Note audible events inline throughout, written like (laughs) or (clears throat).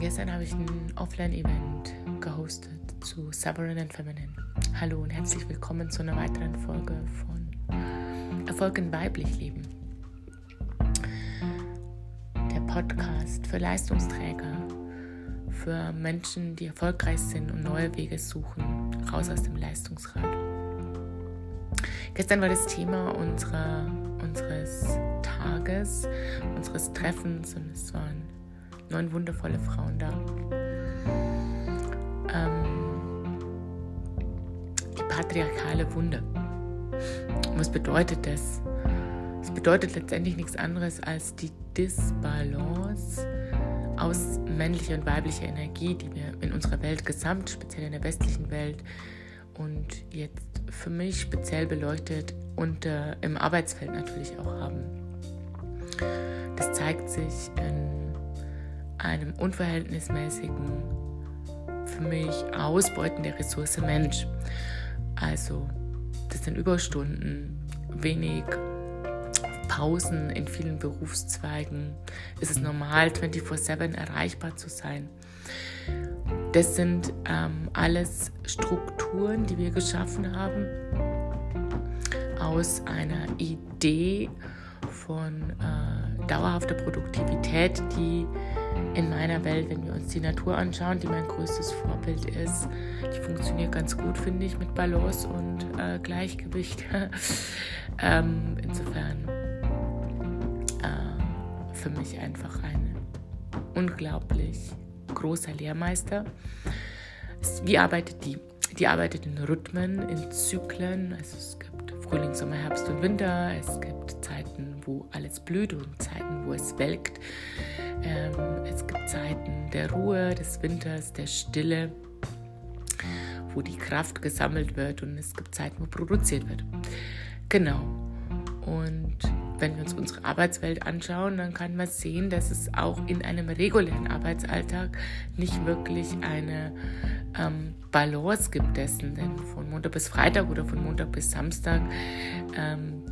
Gestern habe ich ein Offline-Event gehostet zu Sovereign and Feminine. Hallo und herzlich willkommen zu einer weiteren Folge von Erfolg in weiblich leben. Der Podcast für Leistungsträger, für Menschen, die erfolgreich sind und neue Wege suchen, raus aus dem Leistungsrad. Gestern war das Thema unserer, unseres Tages, unseres Treffens und es waren neun wundervolle Frauen da. Ähm, die patriarchale Wunde. was bedeutet das? Es bedeutet letztendlich nichts anderes als die Disbalance aus männlicher und weiblicher Energie, die wir in unserer Welt gesamt, speziell in der westlichen Welt und jetzt für mich speziell beleuchtet und äh, im Arbeitsfeld natürlich auch haben. Das zeigt sich in einem unverhältnismäßigen, für mich Ausbeuten der Ressource Mensch. Also, das sind Überstunden, wenig Pausen in vielen Berufszweigen. Ist es normal, 24-7 erreichbar zu sein? Das sind ähm, alles Strukturen, die wir geschaffen haben aus einer Idee von äh, dauerhafter Produktivität, die in meiner Welt, wenn wir uns die Natur anschauen, die mein größtes Vorbild ist, die funktioniert ganz gut, finde ich, mit Balance und äh, Gleichgewicht. (laughs) ähm, insofern äh, für mich einfach ein unglaublich großer Lehrmeister. Wie arbeitet die? Die arbeitet in Rhythmen, in Zyklen. Also es gibt Frühling, Sommer, Herbst und Winter. Es gibt Zeiten, wo alles blüht und Zeiten, wo es welkt. Ähm, es gibt Zeiten der Ruhe, des Winters, der Stille, wo die Kraft gesammelt wird und es gibt Zeiten, wo produziert wird. Genau. Und wenn wir uns unsere Arbeitswelt anschauen, dann kann man sehen, dass es auch in einem regulären Arbeitsalltag nicht wirklich eine ähm, Balance gibt dessen, denn von Montag bis Freitag oder von Montag bis Samstag ähm,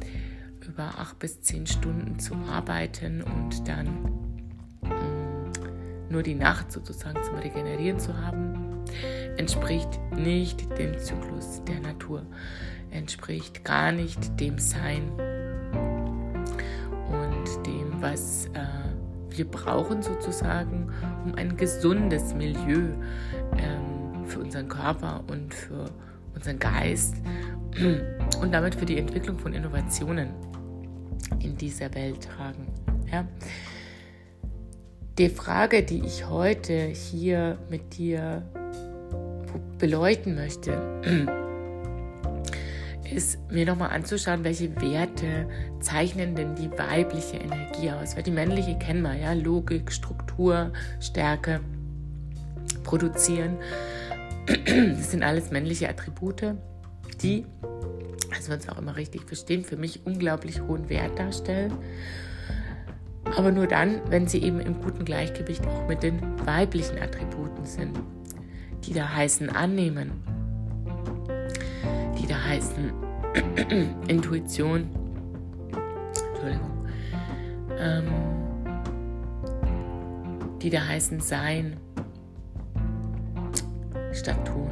über acht bis zehn Stunden zu arbeiten und dann nur die Nacht sozusagen zum Regenerieren zu haben, entspricht nicht dem Zyklus der Natur, entspricht gar nicht dem Sein und dem, was äh, wir brauchen sozusagen, um ein gesundes Milieu ähm, für unseren Körper und für unseren Geist (clears throat) und damit für die Entwicklung von Innovationen in dieser Welt tragen. Ja? Die Frage, die ich heute hier mit dir beleuchten möchte, ist mir nochmal anzuschauen, welche Werte zeichnen denn die weibliche Energie aus. Weil die männliche kennen wir, ja, Logik, Struktur, Stärke, Produzieren. Das sind alles männliche Attribute, die, also wir uns auch immer richtig verstehen, für mich unglaublich hohen Wert darstellen aber nur dann, wenn sie eben im guten Gleichgewicht auch mit den weiblichen Attributen sind, die da heißen annehmen, die da heißen (clears throat) Intuition, Entschuldigung, ähm, die da heißen sein statt tun.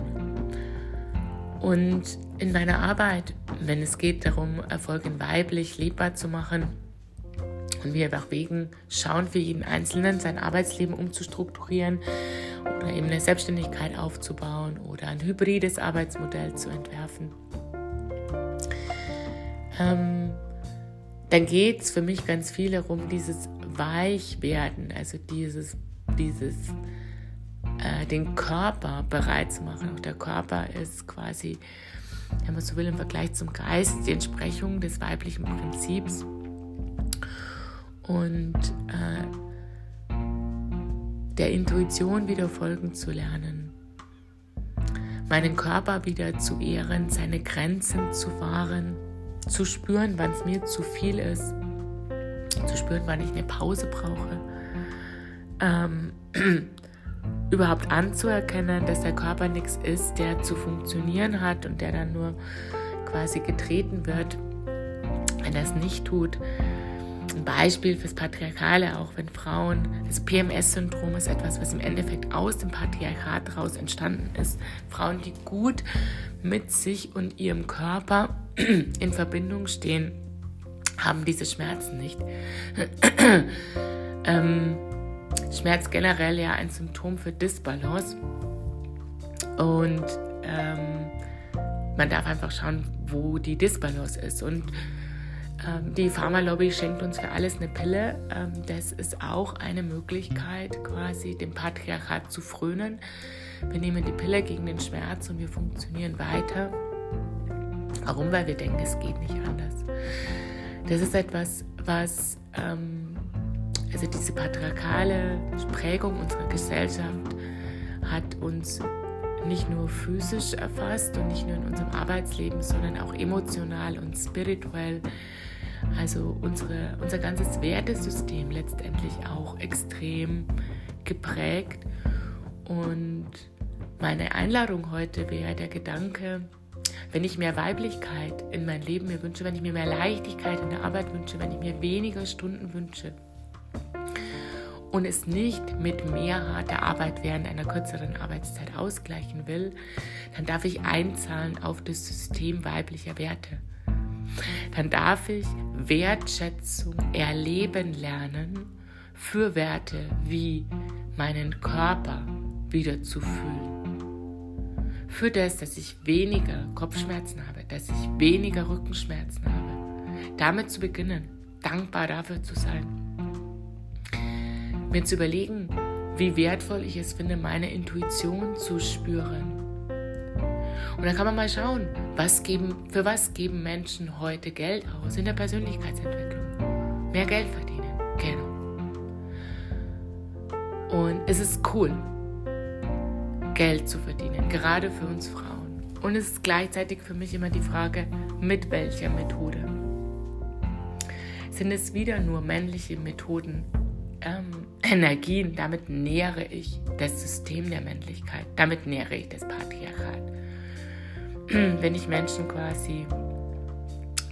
Und in meiner Arbeit, wenn es geht darum, Erfolg in weiblich lebbar zu machen, und wir wegen schauen für jeden Einzelnen, sein Arbeitsleben umzustrukturieren oder eben eine Selbstständigkeit aufzubauen oder ein hybrides Arbeitsmodell zu entwerfen. Ähm, dann geht es für mich ganz viel darum, dieses Weichwerden, also dieses, dieses äh, den Körper bereit zu machen. Auch der Körper ist quasi, wenn man so will, im Vergleich zum Geist die Entsprechung des weiblichen Prinzips und äh, der Intuition wieder folgen zu lernen, meinen Körper wieder zu ehren, seine Grenzen zu wahren, zu spüren, wann es mir zu viel ist, zu spüren, wann ich eine Pause brauche, ähm, (clears throat) überhaupt anzuerkennen, dass der Körper nichts ist, der zu funktionieren hat und der dann nur quasi getreten wird, wenn er es nicht tut ein Beispiel fürs Patriarchale, auch wenn Frauen, das PMS-Syndrom ist etwas, was im Endeffekt aus dem Patriarchat daraus entstanden ist. Frauen, die gut mit sich und ihrem Körper (clears throat) in Verbindung stehen, haben diese Schmerzen nicht. (clears throat) ähm, Schmerz generell ja ein Symptom für Disbalance. Und ähm, man darf einfach schauen, wo die Disbalance ist. Und die Pharmalobby schenkt uns für alles eine Pille. Ähm, das ist auch eine Möglichkeit, quasi dem Patriarchat zu frönen. Wir nehmen die Pille gegen den Schmerz und wir funktionieren weiter. Warum? Weil wir denken, es geht nicht anders. Das ist etwas, was, ähm, also diese patriarchale Prägung unserer Gesellschaft hat uns nicht nur physisch erfasst und nicht nur in unserem Arbeitsleben, sondern auch emotional und spirituell. Also unsere, unser ganzes Wertesystem letztendlich auch extrem geprägt. Und meine Einladung heute wäre der Gedanke, wenn ich mehr Weiblichkeit in mein Leben mir wünsche, wenn ich mir mehr Leichtigkeit in der Arbeit wünsche, wenn ich mir weniger Stunden wünsche und es nicht mit mehr harter Arbeit während einer kürzeren Arbeitszeit ausgleichen will, dann darf ich einzahlen auf das System weiblicher Werte. Dann darf ich Wertschätzung erleben lernen für Werte wie meinen Körper wieder zu fühlen für das, dass ich weniger Kopfschmerzen habe, dass ich weniger Rückenschmerzen habe. Damit zu beginnen, dankbar dafür zu sein. Mir zu überlegen, wie wertvoll ich es finde, meine Intuition zu spüren. Und dann kann man mal schauen, was geben, für was geben Menschen heute Geld aus in der Persönlichkeitsentwicklung. Mehr Geld verdienen, genau. Und es ist cool, Geld zu verdienen, gerade für uns Frauen. Und es ist gleichzeitig für mich immer die Frage, mit welcher Methode. Sind es wieder nur männliche Methoden, ähm, Energien? Damit nähere ich das System der Männlichkeit, damit nähere ich das Patriarchat. (clears throat) Wenn ich Menschen quasi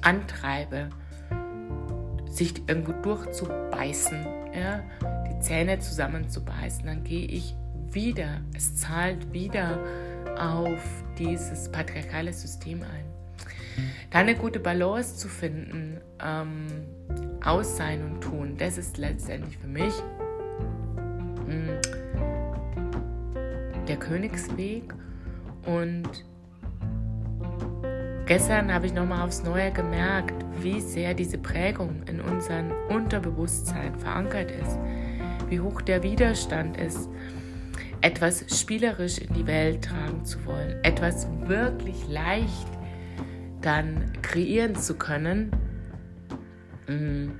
antreibe, sich irgendwo durchzubeißen, ja, die Zähne zusammenzubeißen, dann gehe ich wieder, es zahlt wieder auf dieses patriarchale System ein. Da eine gute Balance zu finden, ähm, aus Sein und Tun, das ist letztendlich für mich mh, hm, der Königsweg. Und gestern habe ich nochmal aufs Neue gemerkt, wie sehr diese Prägung in unserem Unterbewusstsein verankert ist, wie hoch der Widerstand ist etwas spielerisch in die Welt tragen zu wollen, etwas wirklich leicht dann kreieren zu können. Mm,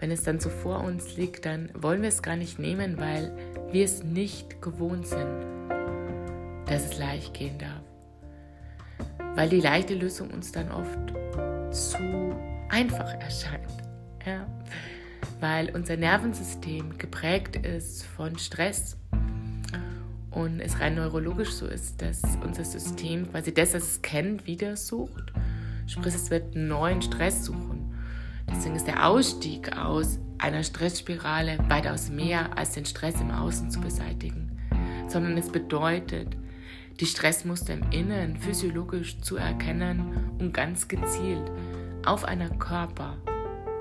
wenn es dann so vor uns liegt, dann wollen wir es gar nicht nehmen, weil wir es nicht gewohnt sind, dass es leicht gehen darf. Weil die leichte Lösung uns dann oft zu einfach erscheint. Ja? Weil unser Nervensystem geprägt ist von Stress und es rein neurologisch so ist, dass unser System quasi das, was es kennt, wieder sucht. Sprich, es wird einen neuen Stress suchen. Deswegen ist der Ausstieg aus einer Stressspirale weitaus mehr als den Stress im Außen zu beseitigen, sondern es bedeutet, die Stressmuster im Innen physiologisch zu erkennen und ganz gezielt auf einer Körper,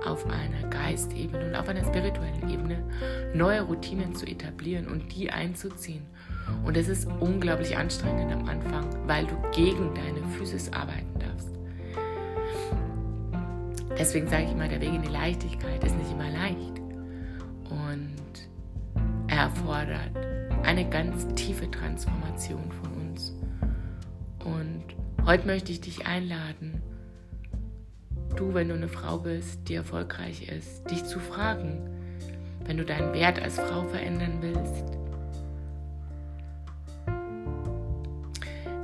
auf einer Geistebene und auf einer spirituellen Ebene neue Routinen zu etablieren und die einzuziehen und es ist unglaublich anstrengend am Anfang, weil du gegen deine Physis arbeiten darfst. Deswegen sage ich immer, der Weg in die Leichtigkeit ist nicht immer leicht. Und er erfordert eine ganz tiefe Transformation von uns. Und heute möchte ich dich einladen, du, wenn du eine Frau bist, die erfolgreich ist, dich zu fragen, wenn du deinen Wert als Frau verändern willst,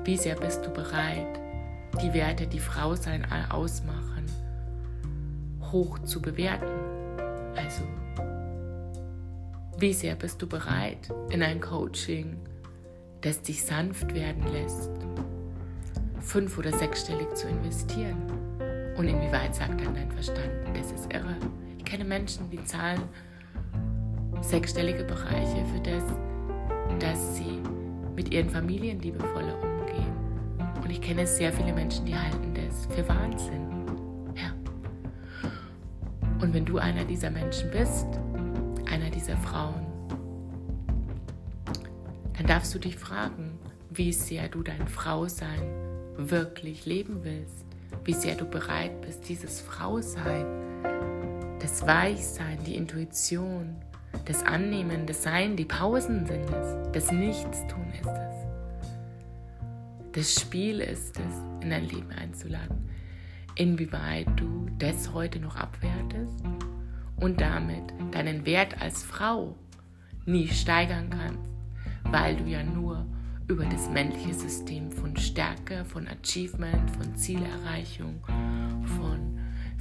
Wie sehr bist du bereit, die Werte, die Frau sein ausmachen, hoch zu bewerten? Also, wie sehr bist du bereit in ein Coaching, das dich sanft werden lässt, fünf- oder sechsstellig zu investieren? Und inwieweit sagt dann dein Verstand, das ist irre, Ich kenne Menschen, die zahlen sechsstellige Bereiche für das, dass sie mit ihren Familien liebevoller umgehen. Und ich kenne sehr viele Menschen, die halten das für Wahnsinn. Ja. Und wenn du einer dieser Menschen bist, einer dieser Frauen, dann darfst du dich fragen, wie sehr du dein Frausein wirklich leben willst, wie sehr du bereit bist, dieses Frausein, das Weichsein, die Intuition, das Annehmen, das Sein, die Pausen sind es, das Nichtstun ist es. Das Spiel ist es, in dein Leben einzuladen. Inwieweit du das heute noch abwertest und damit deinen Wert als Frau nie steigern kannst, weil du ja nur über das männliche System von Stärke, von Achievement, von Zielerreichung, von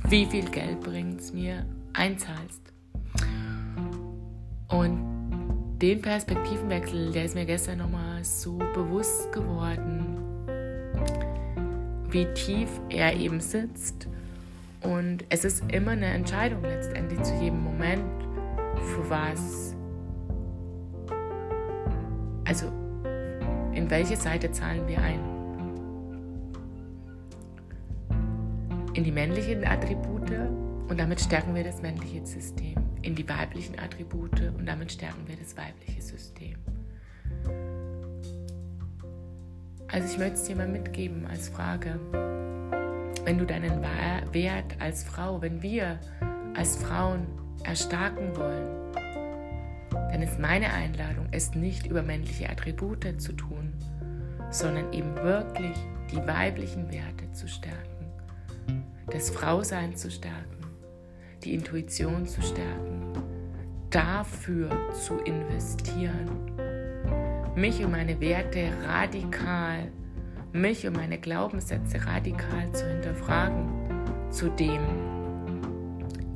wie viel Geld bringt es mir einzahlst. Und den Perspektivenwechsel, der ist mir gestern nochmal so bewusst geworden, wie tief er eben sitzt. Und es ist immer eine Entscheidung letztendlich zu jedem Moment, für was. Also, in welche Seite zahlen wir ein? In die männlichen Attribute und damit stärken wir das männliche System in die weiblichen Attribute und damit stärken wir das weibliche System. Also ich möchte es dir mal mitgeben als Frage, wenn du deinen Wert als Frau, wenn wir als Frauen erstarken wollen, dann ist meine Einladung, es nicht über männliche Attribute zu tun, sondern eben wirklich die weiblichen Werte zu stärken, das Frausein zu stärken die Intuition zu stärken, dafür zu investieren, mich und meine Werte radikal, mich und meine Glaubenssätze radikal zu hinterfragen, zu dem,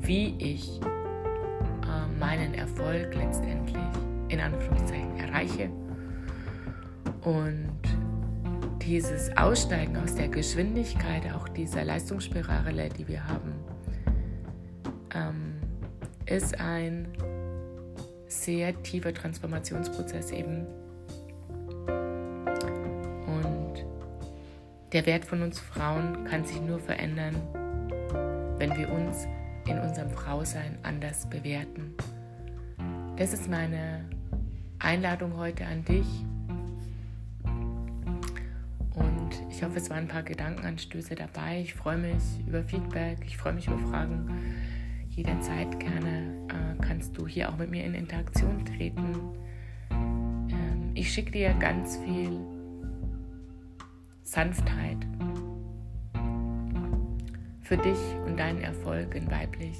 wie ich äh, meinen Erfolg letztendlich in Anführungszeichen erreiche. Und dieses Aussteigen aus der Geschwindigkeit, auch dieser Leistungsspirale, die wir haben, ähm, ist ein sehr tiefer Transformationsprozess eben. Und der Wert von uns Frauen kann sich nur verändern, wenn wir uns in unserem Frausein anders bewerten. Das ist meine Einladung heute an dich. Ich hoffe, es waren ein paar Gedankenanstöße dabei. Ich freue mich über Feedback, ich freue mich über Fragen jederzeit gerne äh, kannst du hier auch mit mir in Interaktion treten. Ähm, ich schicke dir ganz viel Sanftheit für dich und deinen Erfolg in weiblich.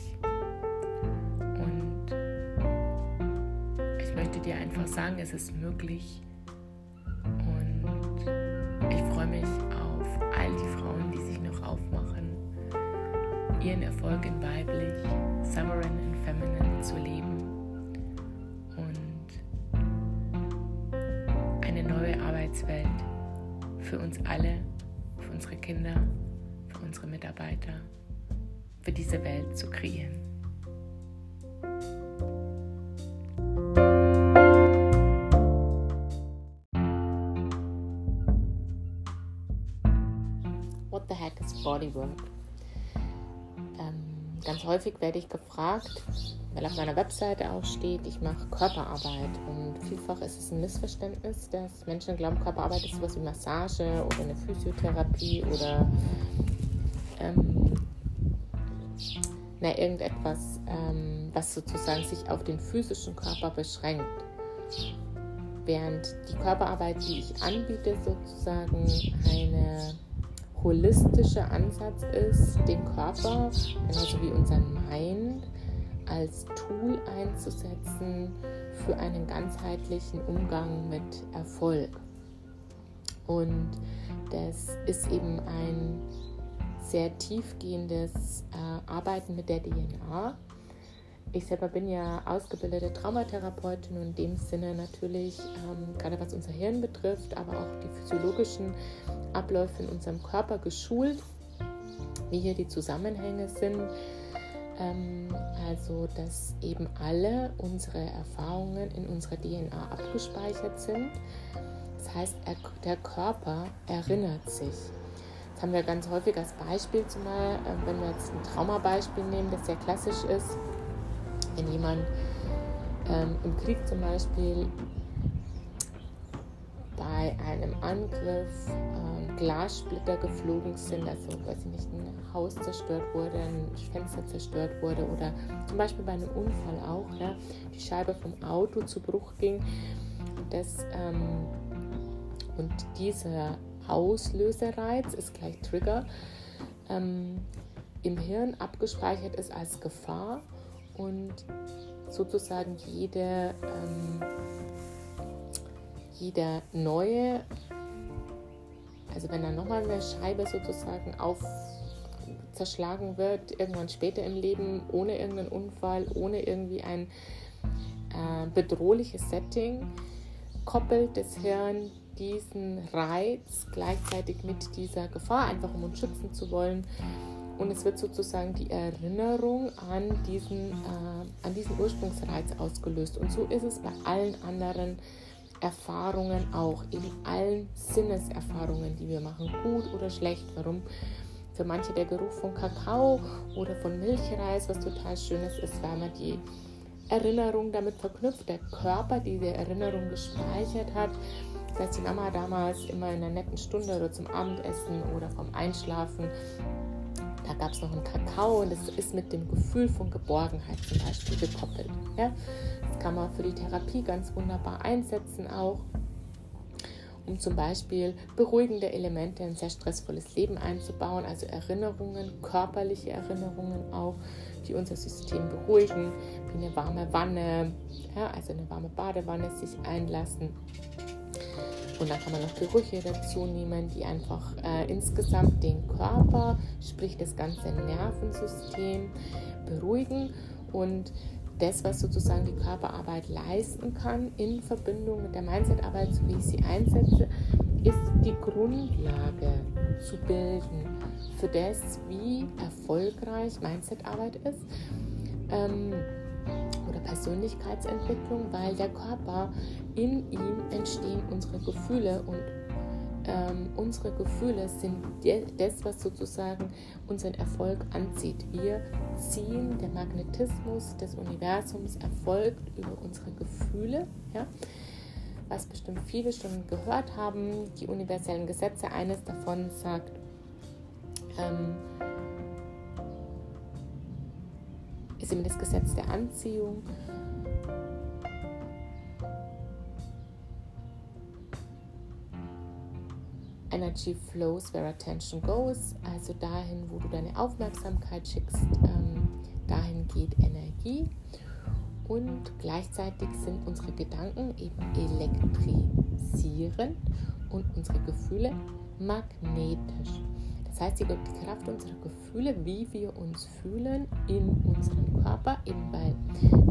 Und ich möchte dir einfach sagen, es ist möglich. Ihren Erfolg in weiblich Sovereign and Feminine zu leben und eine neue Arbeitswelt für uns alle, für unsere Kinder, für unsere Mitarbeiter, für diese Welt zu kreieren. What the heck is bodywork? Ganz häufig werde ich gefragt, weil auf meiner Webseite auch steht, ich mache Körperarbeit. Und vielfach ist es ein Missverständnis, dass Menschen glauben, Körperarbeit ist sowas wie Massage oder eine Physiotherapie oder ähm, na, irgendetwas, ähm, was sozusagen sich auf den physischen Körper beschränkt. Während die Körperarbeit, die ich anbiete, sozusagen eine holistische Ansatz ist, den Körper, genauso wie unseren Mind, als Tool einzusetzen für einen ganzheitlichen Umgang mit Erfolg. Und das ist eben ein sehr tiefgehendes äh, Arbeiten mit der DNA ich selber bin ja ausgebildete Traumatherapeutin und in dem Sinne natürlich, ähm, gerade was unser Hirn betrifft, aber auch die physiologischen Abläufe in unserem Körper geschult, wie hier die Zusammenhänge sind. Ähm, also, dass eben alle unsere Erfahrungen in unserer DNA abgespeichert sind. Das heißt, er, der Körper erinnert sich. Das haben wir ganz häufig als Beispiel, zumal äh, wenn wir jetzt ein Traumabeispiel nehmen, das sehr klassisch ist. Wenn jemand ähm, im Krieg zum Beispiel bei einem Angriff ähm, Glassplitter geflogen sind, also weiß ich nicht, ein Haus zerstört wurde, ein Fenster zerstört wurde oder zum Beispiel bei einem Unfall auch, ja, die Scheibe vom Auto zu Bruch ging. Das, ähm, und dieser Auslösereiz ist gleich Trigger ähm, im Hirn abgespeichert ist als Gefahr und sozusagen jede, ähm, jeder neue, also wenn dann nochmal eine Scheibe sozusagen auf zerschlagen wird, irgendwann später im Leben, ohne irgendeinen Unfall, ohne irgendwie ein äh, bedrohliches Setting, koppelt das Hirn diesen Reiz gleichzeitig mit dieser Gefahr, einfach um uns schützen zu wollen, und es wird sozusagen die Erinnerung an diesen, äh, an diesen Ursprungsreiz ausgelöst. Und so ist es bei allen anderen Erfahrungen auch, eben allen Sinneserfahrungen, die wir machen, gut oder schlecht. Warum? Für manche der Geruch von Kakao oder von Milchreis, was total schön ist, ist, weil man die Erinnerung damit verknüpft, der Körper diese Erinnerung gespeichert hat, dass die Mama damals immer in einer netten Stunde oder zum Abendessen oder vom Einschlafen da gab es noch einen Kakao und das ist mit dem Gefühl von Geborgenheit zum Beispiel gekoppelt. Ja? Das kann man für die Therapie ganz wunderbar einsetzen auch, um zum Beispiel beruhigende Elemente in ein sehr stressvolles Leben einzubauen, also Erinnerungen, körperliche Erinnerungen auch, die unser System beruhigen, wie eine warme Wanne, ja, also eine warme Badewanne sich einlassen und dann kann man noch Gerüche dazu nehmen, die einfach äh, insgesamt den Körper, sprich das ganze Nervensystem beruhigen und das, was sozusagen die Körperarbeit leisten kann, in Verbindung mit der Mindsetarbeit, so wie ich sie einsetze, ist die Grundlage zu bilden für das, wie erfolgreich Mindsetarbeit ist. Ähm, oder Persönlichkeitsentwicklung, weil der Körper, in ihm entstehen unsere Gefühle und ähm, unsere Gefühle sind das, was sozusagen unseren Erfolg anzieht. Wir ziehen, der Magnetismus des Universums erfolgt über unsere Gefühle. Ja? Was bestimmt viele schon gehört haben, die universellen Gesetze, eines davon sagt, ähm, ist eben das Gesetz der Anziehung. Energy flows where attention goes, also dahin, wo du deine Aufmerksamkeit schickst, ähm, dahin geht Energie. Und gleichzeitig sind unsere Gedanken eben elektrisierend und unsere Gefühle magnetisch. Das heißt, die Kraft unserer Gefühle, wie wir uns fühlen in unserem Körper, eben weil,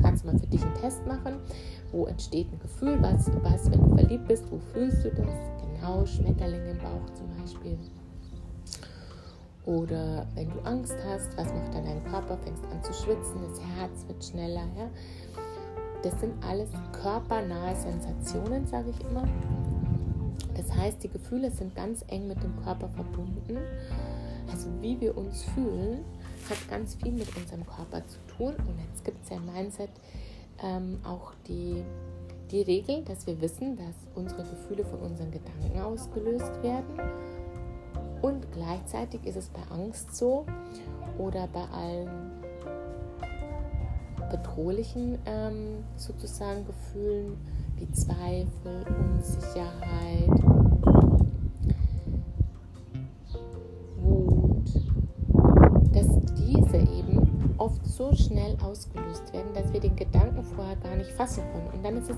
kannst du mal für dich einen Test machen, wo entsteht ein Gefühl, was, was, wenn du verliebt bist, wo fühlst du das? Genau, Schmetterlinge im Bauch zum Beispiel. Oder wenn du Angst hast, was macht dann dein Körper? Fängst an zu schwitzen, das Herz wird schneller. Ja? Das sind alles körpernahe Sensationen, sage ich immer. Heißt, die Gefühle sind ganz eng mit dem Körper verbunden. Also wie wir uns fühlen, hat ganz viel mit unserem Körper zu tun. Und jetzt gibt es ja im Mindset ähm, auch die, die Regel, dass wir wissen, dass unsere Gefühle von unseren Gedanken ausgelöst werden. Und gleichzeitig ist es bei Angst so oder bei allen bedrohlichen ähm, sozusagen Gefühlen wie Zweifel, Unsicherheit, schnell ausgelöst werden, dass wir den Gedanken vorher gar nicht fassen können. Und dann ist es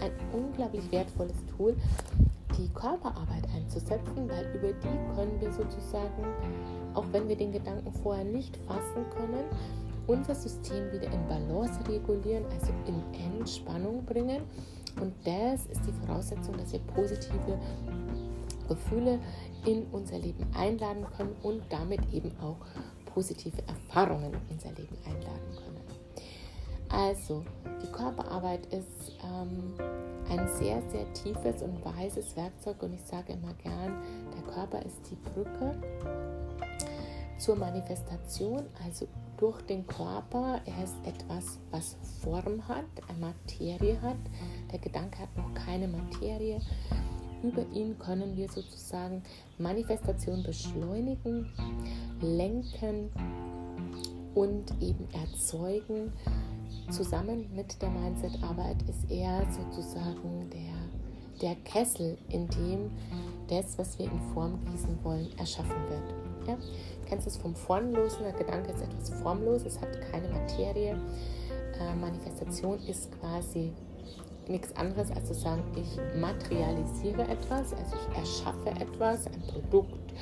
ein unglaublich wertvolles Tool, die Körperarbeit einzusetzen, weil über die können wir sozusagen, auch wenn wir den Gedanken vorher nicht fassen können, unser System wieder in Balance regulieren, also in Entspannung bringen. Und das ist die Voraussetzung, dass wir positive Gefühle in unser Leben einladen können und damit eben auch positive Erfahrungen in unser Leben einladen können. Also, die Körperarbeit ist ähm, ein sehr, sehr tiefes und weises Werkzeug und ich sage immer gern, der Körper ist die Brücke zur Manifestation, also durch den Körper. Er ist etwas, was Form hat, eine Materie hat. Der Gedanke hat noch keine Materie. Über ihn können wir sozusagen Manifestation beschleunigen, lenken und eben erzeugen. Zusammen mit der Mindset-Arbeit ist er sozusagen der, der Kessel, in dem das, was wir in Form gießen wollen, erschaffen wird. Ja? Kennst du es vom Formlosen? Der Gedanke ist etwas formlos, es hat keine Materie. Äh, Manifestation ist quasi nichts anderes als zu sagen, ich materialisiere etwas, also ich erschaffe etwas, ein Produkt,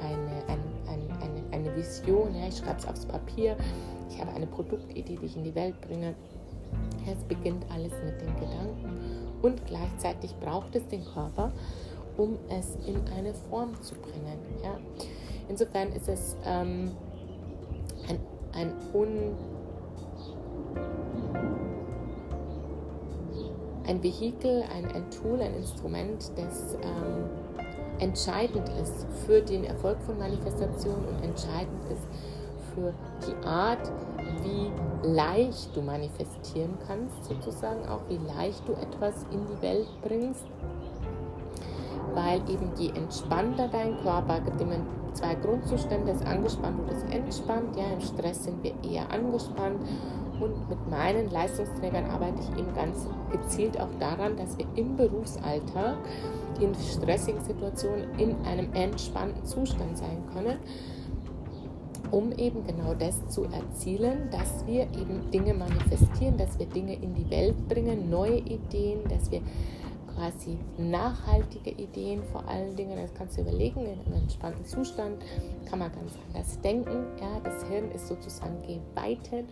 eine, ein, ein, eine, eine Vision, ja, ich schreibe es aufs Papier, ich habe eine Produktidee, die ich in die Welt bringe. Es beginnt alles mit den Gedanken und gleichzeitig braucht es den Körper, um es in eine Form zu bringen. Ja. Insofern ist es ähm, ein, ein un ein Vehikel, ein, ein Tool, ein Instrument, das ähm, entscheidend ist für den Erfolg von Manifestation und entscheidend ist für die Art, wie leicht du manifestieren kannst, sozusagen auch, wie leicht du etwas in die Welt bringst. Weil eben je entspannter dein Körper, gibt immer zwei Grundzustände, das angespannt und das entspannt. Ja, im Stress sind wir eher angespannt und mit meinen Leistungsträgern arbeite ich eben ganz gezielt auch daran, dass wir im Berufsalltag in stressigen Situationen in einem entspannten Zustand sein können, um eben genau das zu erzielen, dass wir eben Dinge manifestieren, dass wir Dinge in die Welt bringen, neue Ideen, dass wir quasi nachhaltige Ideen vor allen Dingen, das kannst du überlegen, in einem entspannten Zustand kann man ganz anders denken. Ja, das Hirn ist sozusagen geweitet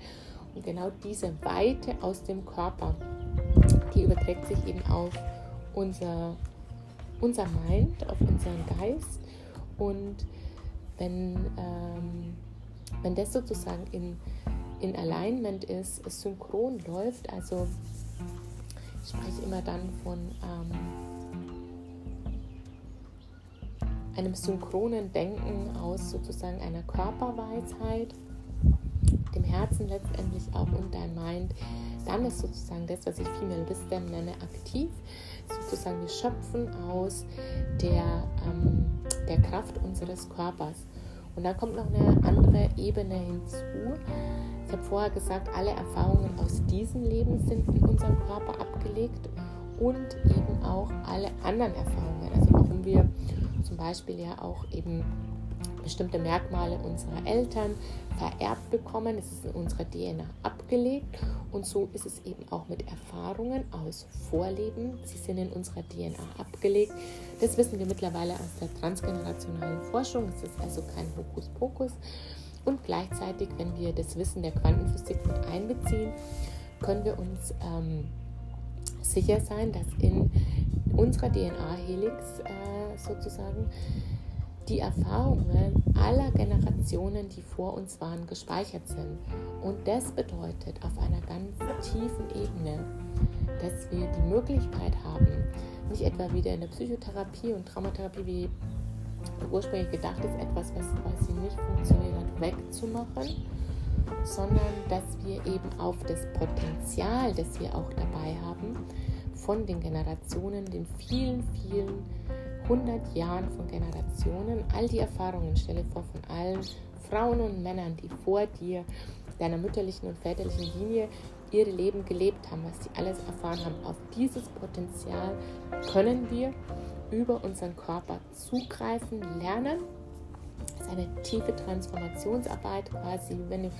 und genau diese Weite aus dem Körper, die überträgt sich eben auf unser, unser Mind, auf unseren Geist. Und wenn, ähm, wenn das sozusagen in, in Alignment ist, synchron läuft, also ich spreche immer dann von ähm, einem synchronen Denken aus sozusagen einer Körperweisheit dem Herzen letztendlich auch und dein Mind, dann ist sozusagen das, was ich Female Wisdom nenne, aktiv. Sozusagen wir schöpfen aus der, ähm, der Kraft unseres Körpers. Und dann kommt noch eine andere Ebene hinzu. Ich habe vorher gesagt, alle Erfahrungen aus diesem Leben sind in unserem Körper abgelegt und eben auch alle anderen Erfahrungen. Also warum wir zum Beispiel ja auch eben bestimmte Merkmale unserer Eltern vererbt bekommen. Es ist in unserer DNA abgelegt und so ist es eben auch mit Erfahrungen aus Vorleben. Sie sind in unserer DNA abgelegt. Das wissen wir mittlerweile aus der transgenerationalen Forschung. Es ist also kein Hokuspokus. Und gleichzeitig, wenn wir das Wissen der Quantenphysik mit einbeziehen, können wir uns ähm, sicher sein, dass in unserer DNA-Helix äh, sozusagen die Erfahrungen aller Generationen, die vor uns waren, gespeichert sind. Und das bedeutet auf einer ganz tiefen Ebene, dass wir die Möglichkeit haben, nicht etwa wieder in der Psychotherapie und Traumatherapie, wie ursprünglich gedacht ist, etwas, was quasi nicht funktioniert hat, wegzumachen, sondern dass wir eben auf das Potenzial, das wir auch dabei haben, von den Generationen, den vielen, vielen 100 Jahren von Generationen, all die Erfahrungen, stelle vor, von allen Frauen und Männern, die vor dir, deiner mütterlichen und väterlichen Linie, ihre Leben gelebt haben, was sie alles erfahren haben. Auf dieses Potenzial können wir über unseren Körper zugreifen, lernen. Das ist eine tiefe Transformationsarbeit, quasi, wenn du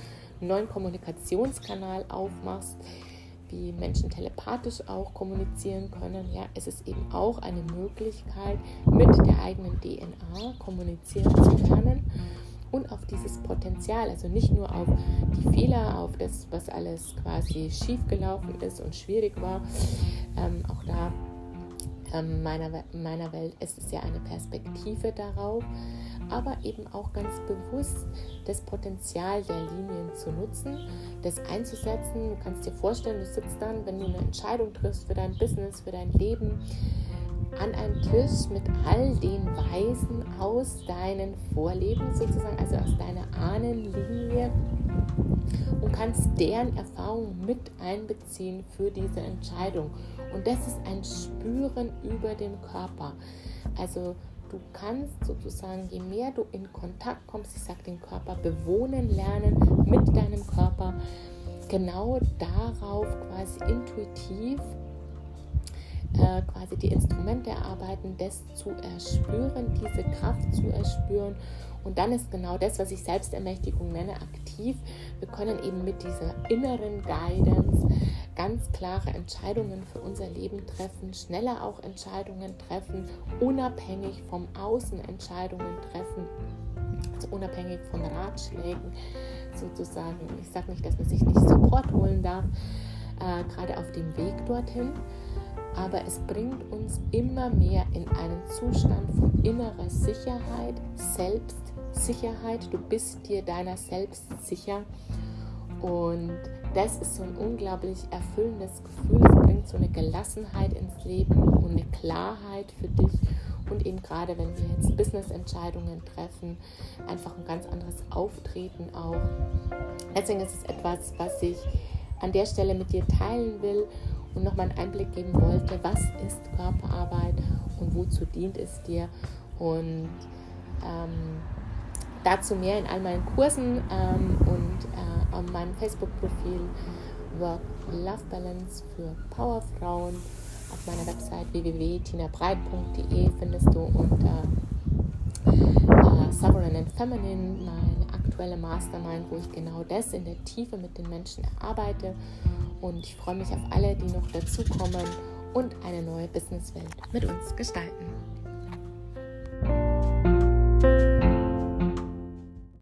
einen neuen Kommunikationskanal aufmachst wie Menschen telepathisch auch kommunizieren können. Ja, es ist eben auch eine Möglichkeit, mit der eigenen DNA kommunizieren zu lernen und auf dieses Potenzial, also nicht nur auf die Fehler, auf das, was alles quasi schiefgelaufen ist und schwierig war, ähm, auch da meiner, meiner Welt ist es ja eine Perspektive darauf, aber eben auch ganz bewusst das Potenzial der Linien zu nutzen, das einzusetzen. Du kannst dir vorstellen, du sitzt dann, wenn du eine Entscheidung triffst für dein Business, für dein Leben, an einem Tisch mit all den Weisen aus deinen Vorleben sozusagen, also aus deiner Ahnenlinie und kannst deren Erfahrung mit einbeziehen für diese Entscheidung. Und das ist ein Spüren über den Körper. Also du kannst sozusagen, je mehr du in Kontakt kommst, ich sage den Körper bewohnen lernen mit deinem Körper, genau darauf quasi intuitiv äh, quasi die Instrumente erarbeiten, das zu erspüren, diese Kraft zu erspüren. Und dann ist genau das, was ich Selbstermächtigung nenne, aktiv. Wir können eben mit dieser inneren Guidance ganz klare Entscheidungen für unser Leben treffen, schneller auch Entscheidungen treffen, unabhängig vom Außen Entscheidungen treffen, also unabhängig von Ratschlägen sozusagen. Ich sage nicht, dass man sich nicht Support holen darf, äh, gerade auf dem Weg dorthin aber es bringt uns immer mehr in einen Zustand von innerer Sicherheit, Selbstsicherheit. Du bist dir deiner selbst sicher und das ist so ein unglaublich erfüllendes Gefühl. Es bringt so eine Gelassenheit ins Leben und eine Klarheit für dich. Und eben gerade wenn wir jetzt Business-Entscheidungen treffen, einfach ein ganz anderes Auftreten auch. Deswegen ist es etwas, was ich an der Stelle mit dir teilen will und nochmal einen Einblick geben wollte, was ist Körperarbeit und wozu dient es dir. Und ähm, dazu mehr in all meinen Kursen ähm, und äh, auf meinem Facebook-Profil Work Love Balance für Powerfrauen. Auf meiner Website www.tinabreit.de findest du unter äh, Sovereign and Feminine meine aktuelle Mastermind, wo ich genau das in der Tiefe mit den Menschen erarbeite und ich freue mich auf alle, die noch dazukommen und eine neue Businesswelt mit uns gestalten.